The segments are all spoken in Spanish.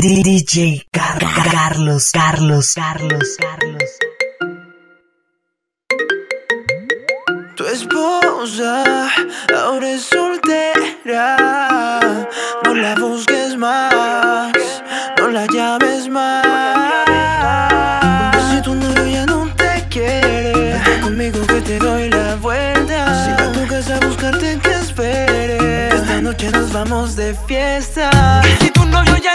DJ Carlos, Carlos, Carlos, Carlos. Tu esposa ahora es soltera. No la busques más, no la llames más. Si tu novio ya no te quiere, conmigo que te doy la vuelta. Si va a tu casa a buscarte, que espere. Esta noche nos vamos de fiesta. Si tu novio ya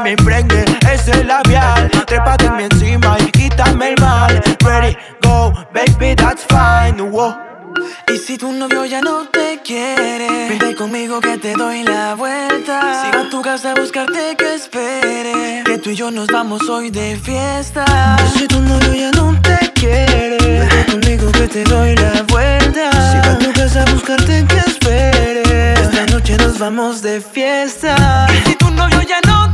que me impregne ese labial. Trépate en mi encima y quítame el mal. Ready, go, baby, that's fine. Y si tu novio ya no te quiere Vente conmigo que te doy la vuelta. Sigo a tu casa a buscarte que espere. Que tú y yo nos vamos hoy de fiesta. Y si tu novio ya no te quiere Vente conmigo que te doy la vuelta. Sigo a tu casa a buscarte que espere. Esta noche nos vamos de fiesta. Y si tu novio ya no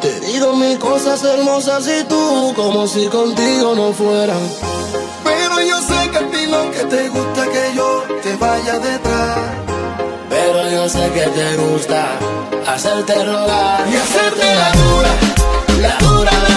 Te digo mis cosas hermosas y tú como si contigo no fuera. Pero yo sé que a ti no que te gusta que yo te vaya detrás. Pero yo sé que te gusta hacerte rogar y hacerte la dura, la dura. La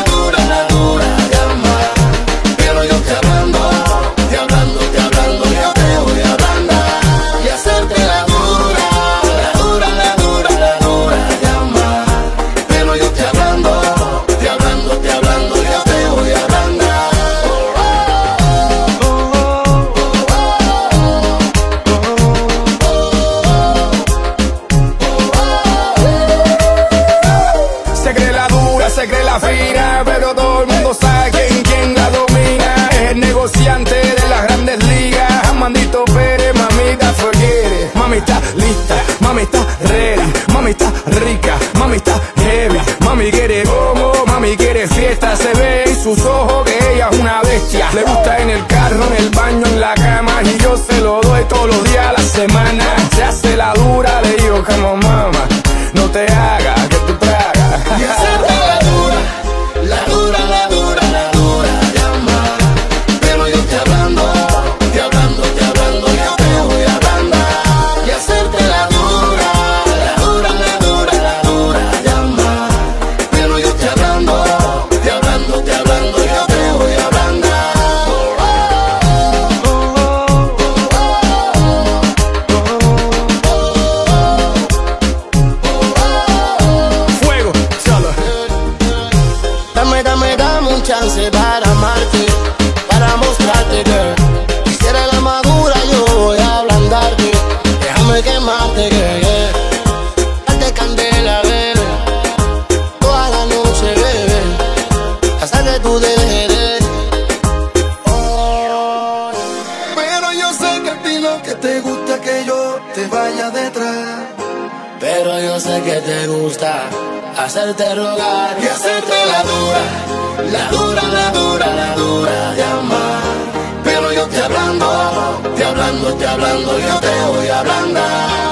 come on Dame, dame, dame un chance para amarte, para mostrarte, girl. Quisiera la madura, yo voy a ablandarte. Déjame quemarte, girl. Yeah. Date candela, bebé. Toda la noche, bebé. Hasta que tú dejes Pero yo sé que a ti lo que te gusta que yo te vaya detrás. Pero yo sé que te gusta hacerte rogar y hacerte la dura, la dura, la dura, la dura de amar. Pero yo te hablando, te hablando, te hablando, yo te voy a ablandar.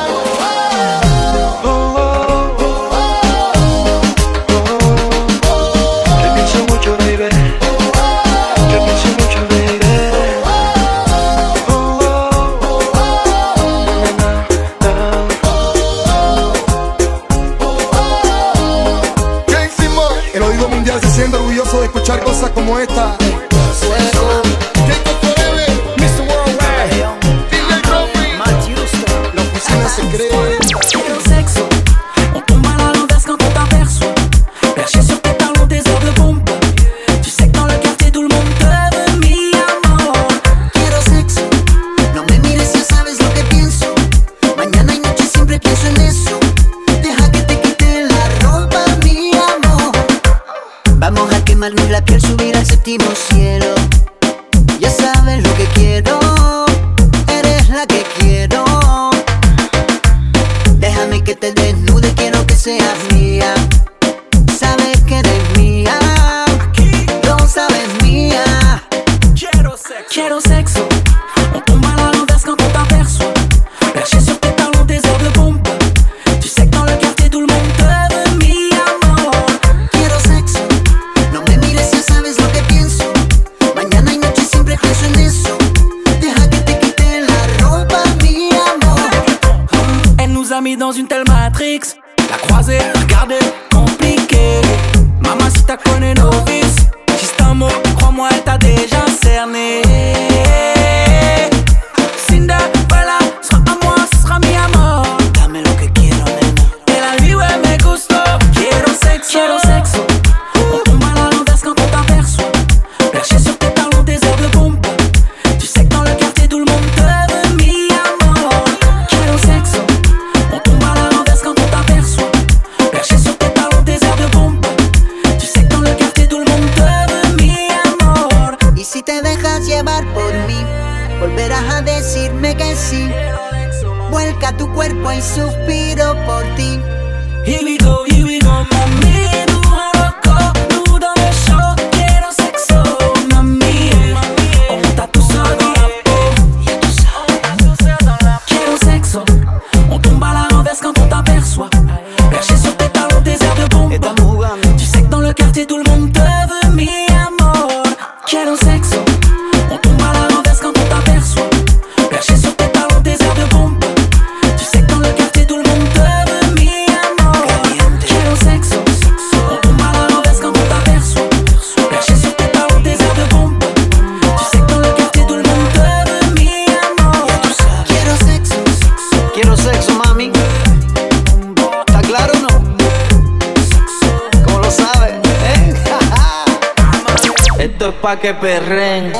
que perren.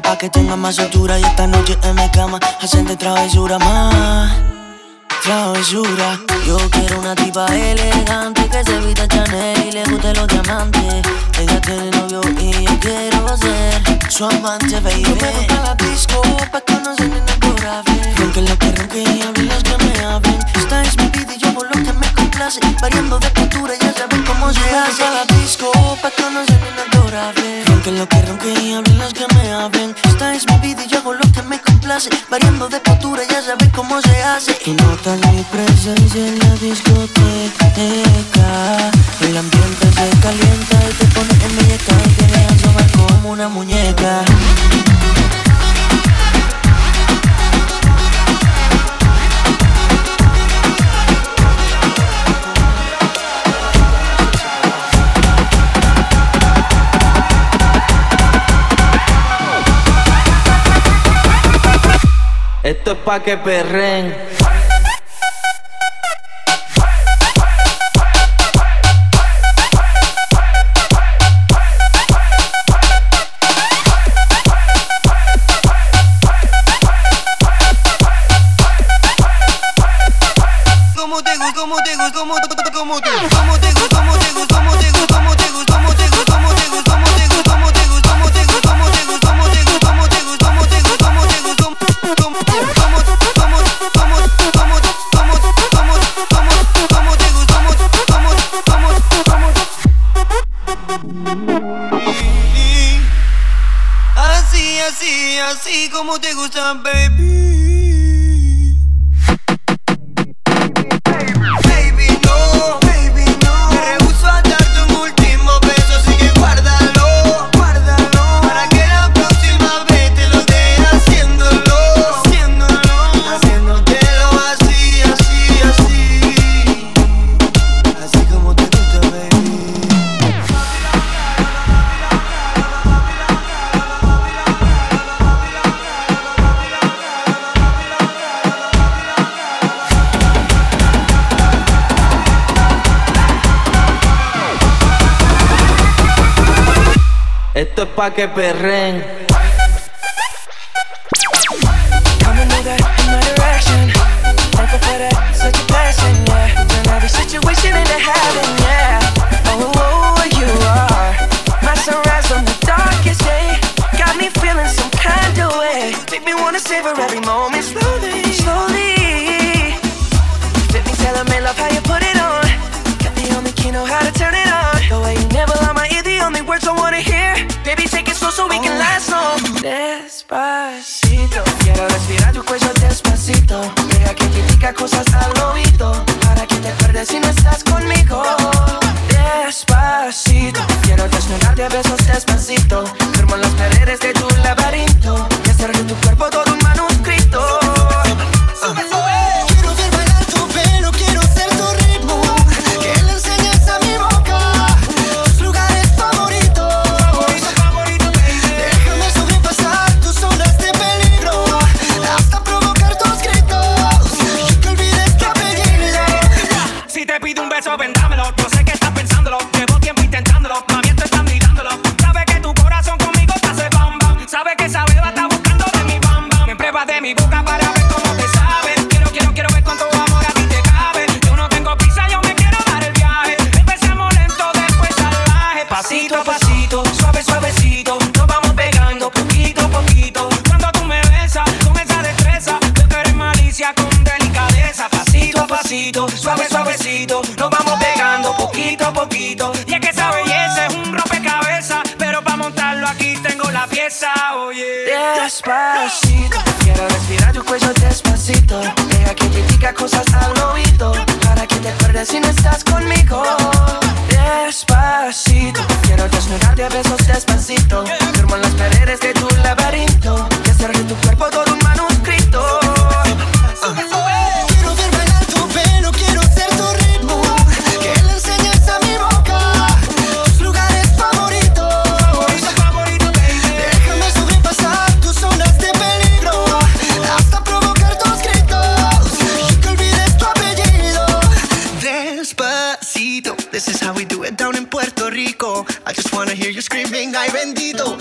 pa' que tenga más altura. Y esta noche en mi cama, hacerte travesura más. Travesura. Yo quiero una tipa elegante que se vista Chanel y le guste los diamantes. Ella tiene novio y yo quiero ser su amante, baby. Yo me voy pa' la disco pa' conocer inexplorable. Porque la que ronque y las que me hablen. Esta es mi vida y yo por lo que me complace. Variando de cultura, ya saben cómo se hace. Me la disco pa' conocer. Variando de postura, ya sabes cómo se hace. Tú notas mi presencia en la discoteca. El ambiente se calienta y te pone en mi y te como una muñeca. pa' que perren. Who's the baby? que perreen. forman las paredes de tu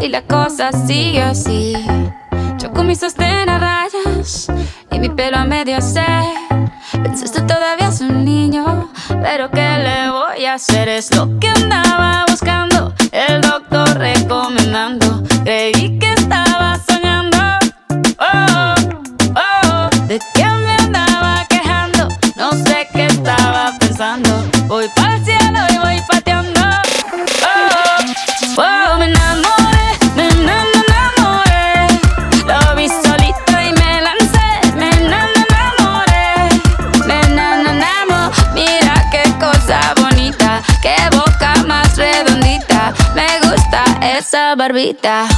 y la cosa sigue así. Yo con mi sostén a rayas y mi pelo a medio se. Pensaste todavía es un niño, pero ¿qué le voy a hacer? Es lo que andaba buscando, el doctor recomendando. Creí barbita.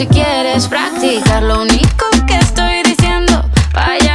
si quieres practicar. Lo único que estoy diciendo, vaya.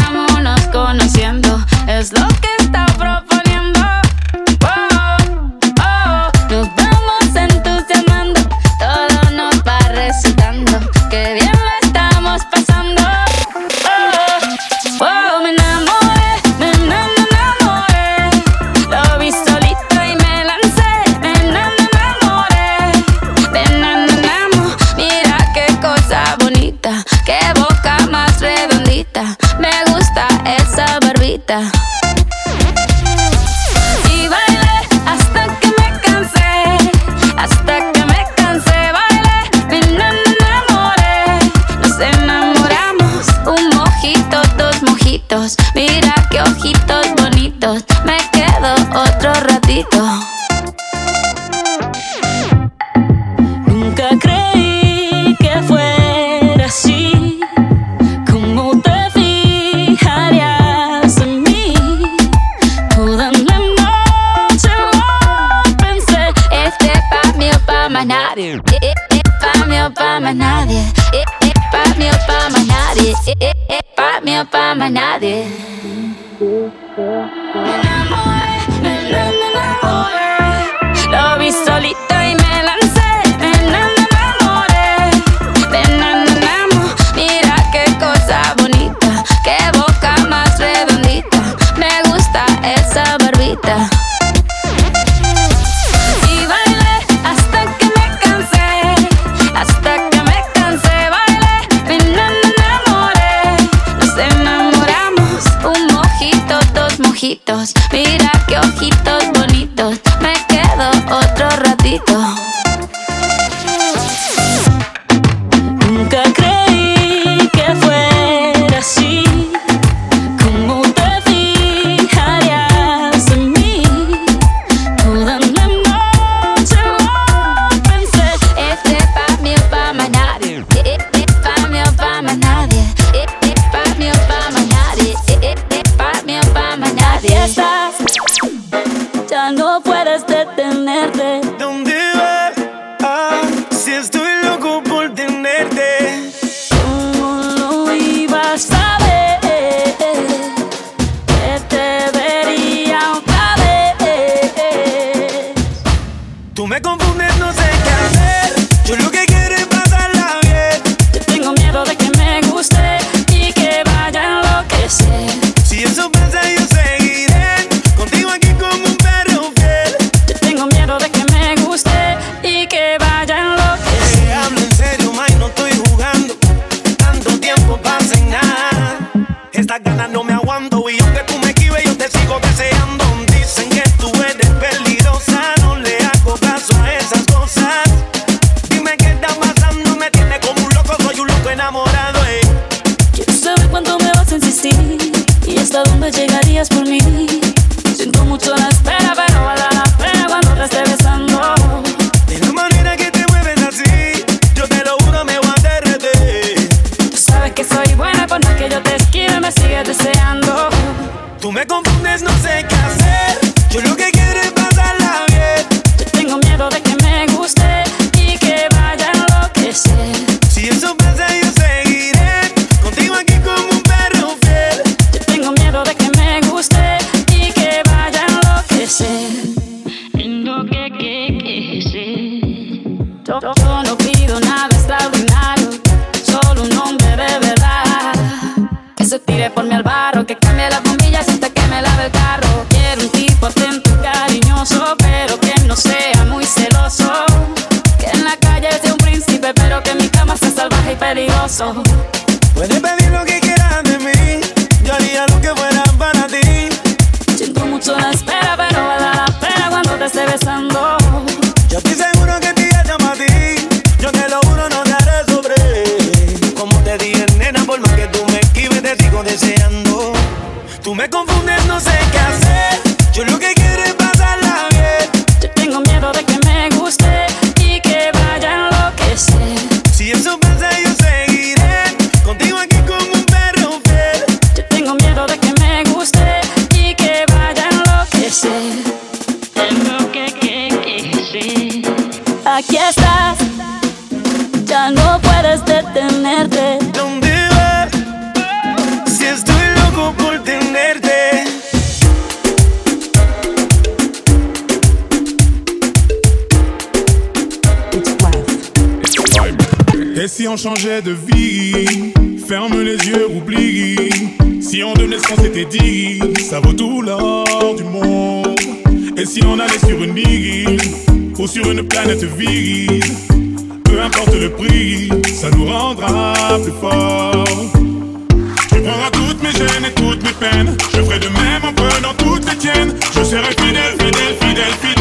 on de vie. Ferme les yeux, oublie. Si on donnait ce qu'on s'était dit, ça vaut tout l'or du monde. Et si on allait sur une île ou sur une planète vide, peu importe le prix, ça nous rendra plus forts. Tu prendras toutes mes gênes et toutes mes peines. Je ferai de même en prenant toutes les tiennes. Je serai fidèle, fidèle, fidèle, fidèle.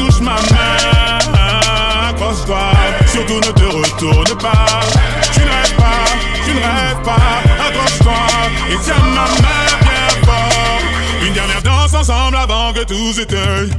touche ma main, accroche-toi, surtout ne te retourne pas. Tu ne rêves pas, tu ne rêves pas, accroche-toi et tiens ma main bien fort. Une dernière danse ensemble avant que tout s'éteigne.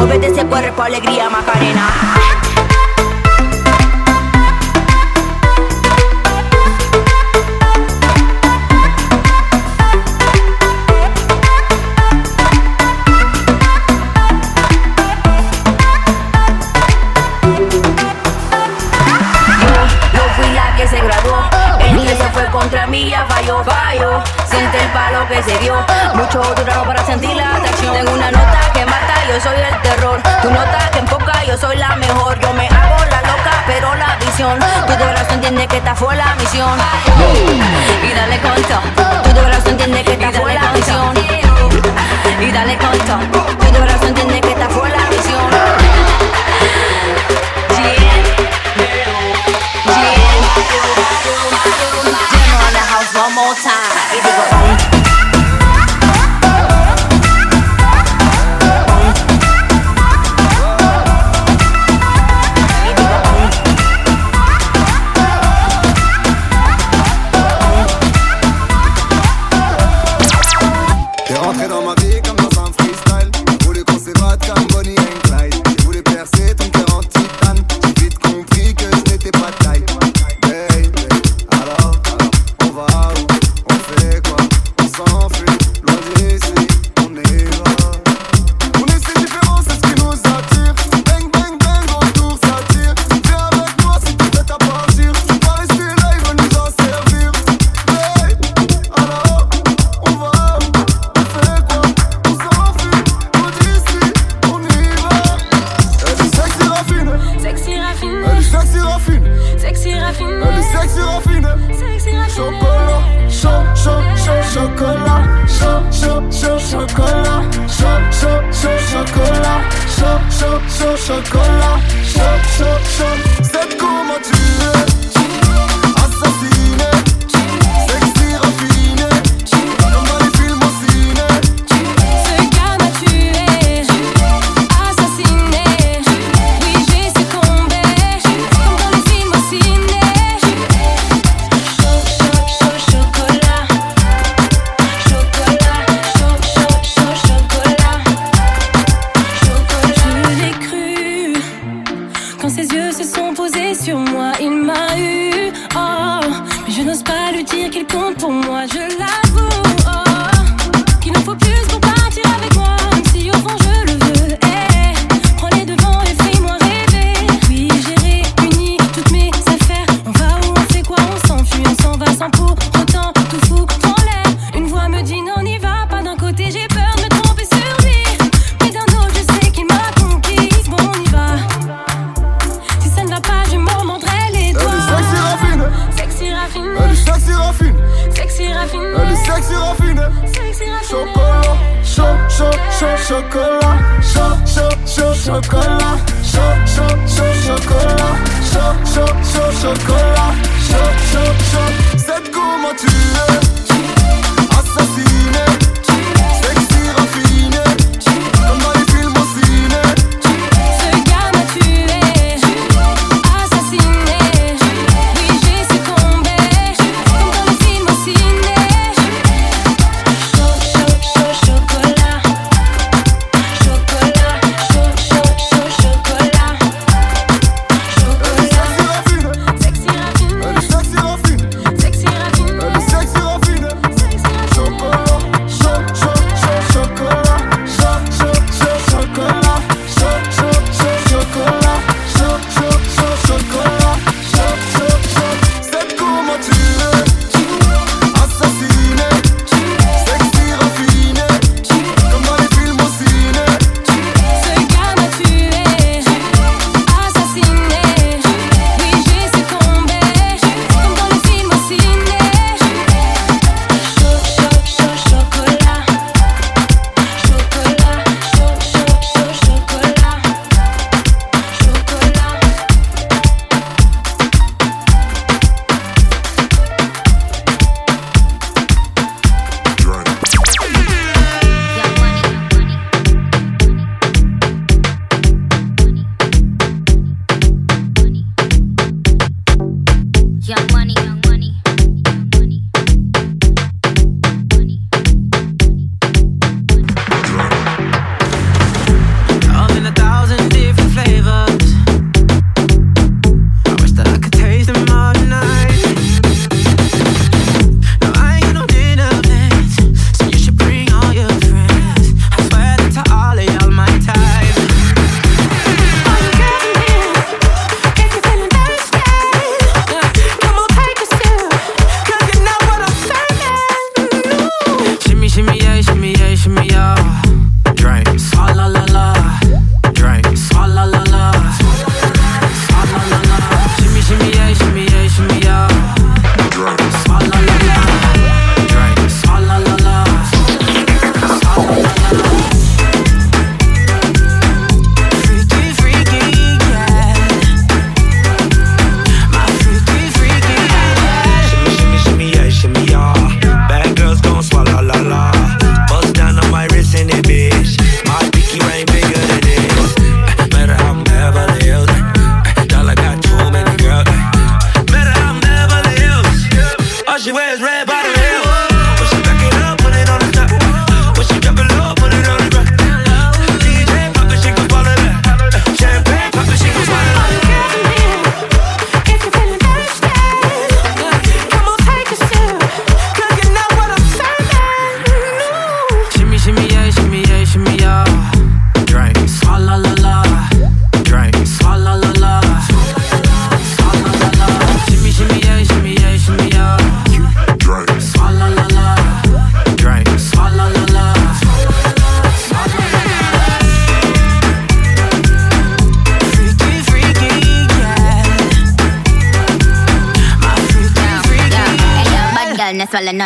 Obedece cuerpo, alegría, Macarena. soy el terror. Tú notas que en poca yo soy la mejor. Yo me hago la loca, pero la visión. Tu corazón entiende que esta fue la misión. Y dale con todo. Tu corazón entiende que esta fue la misión. Y dale con todo. Tu corazón entiende que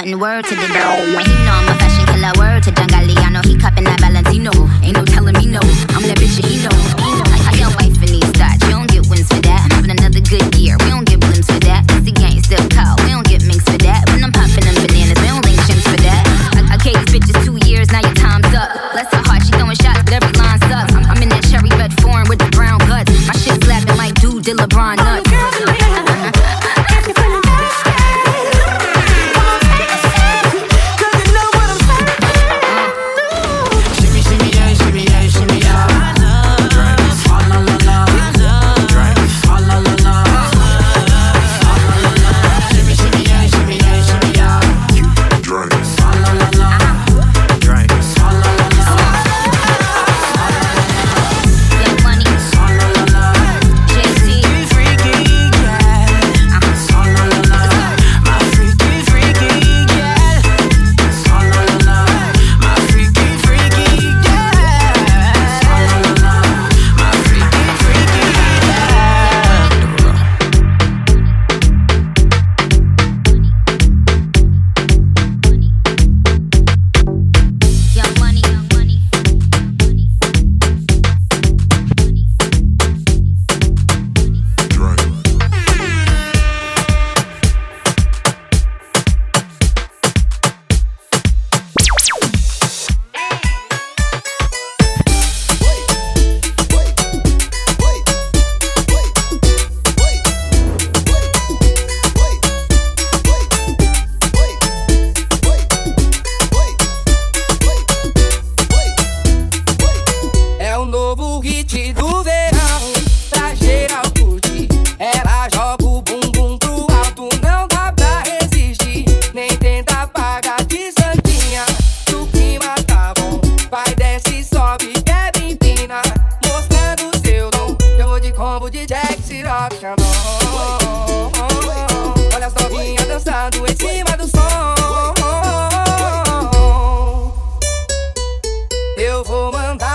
nothing. Word to the dog. comandar.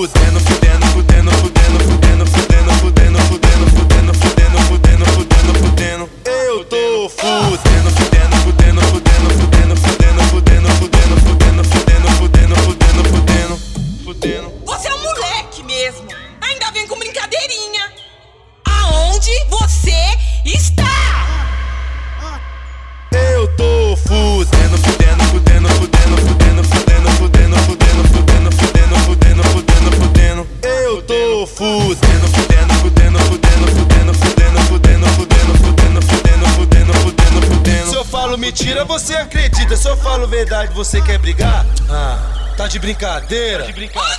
fudendo, fudendo, fudendo. brincadeira. Tá de brincadeira.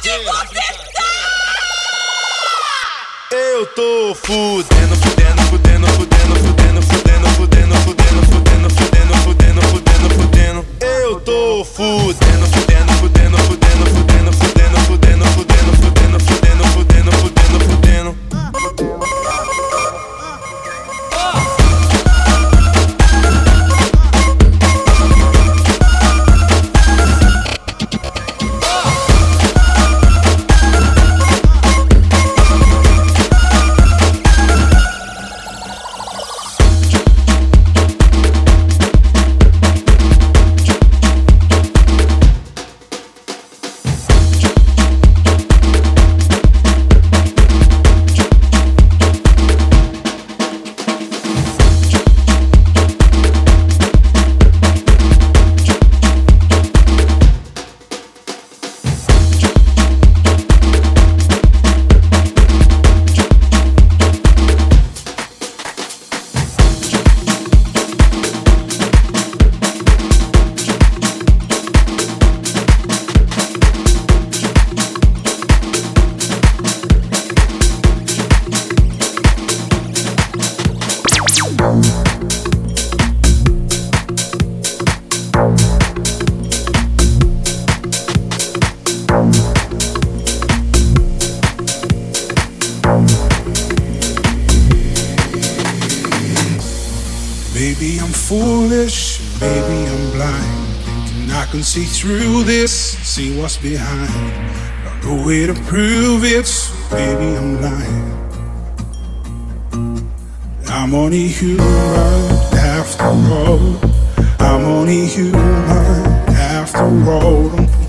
way to prove it, so baby, I'm lying. I'm only human after all. I'm only human after all.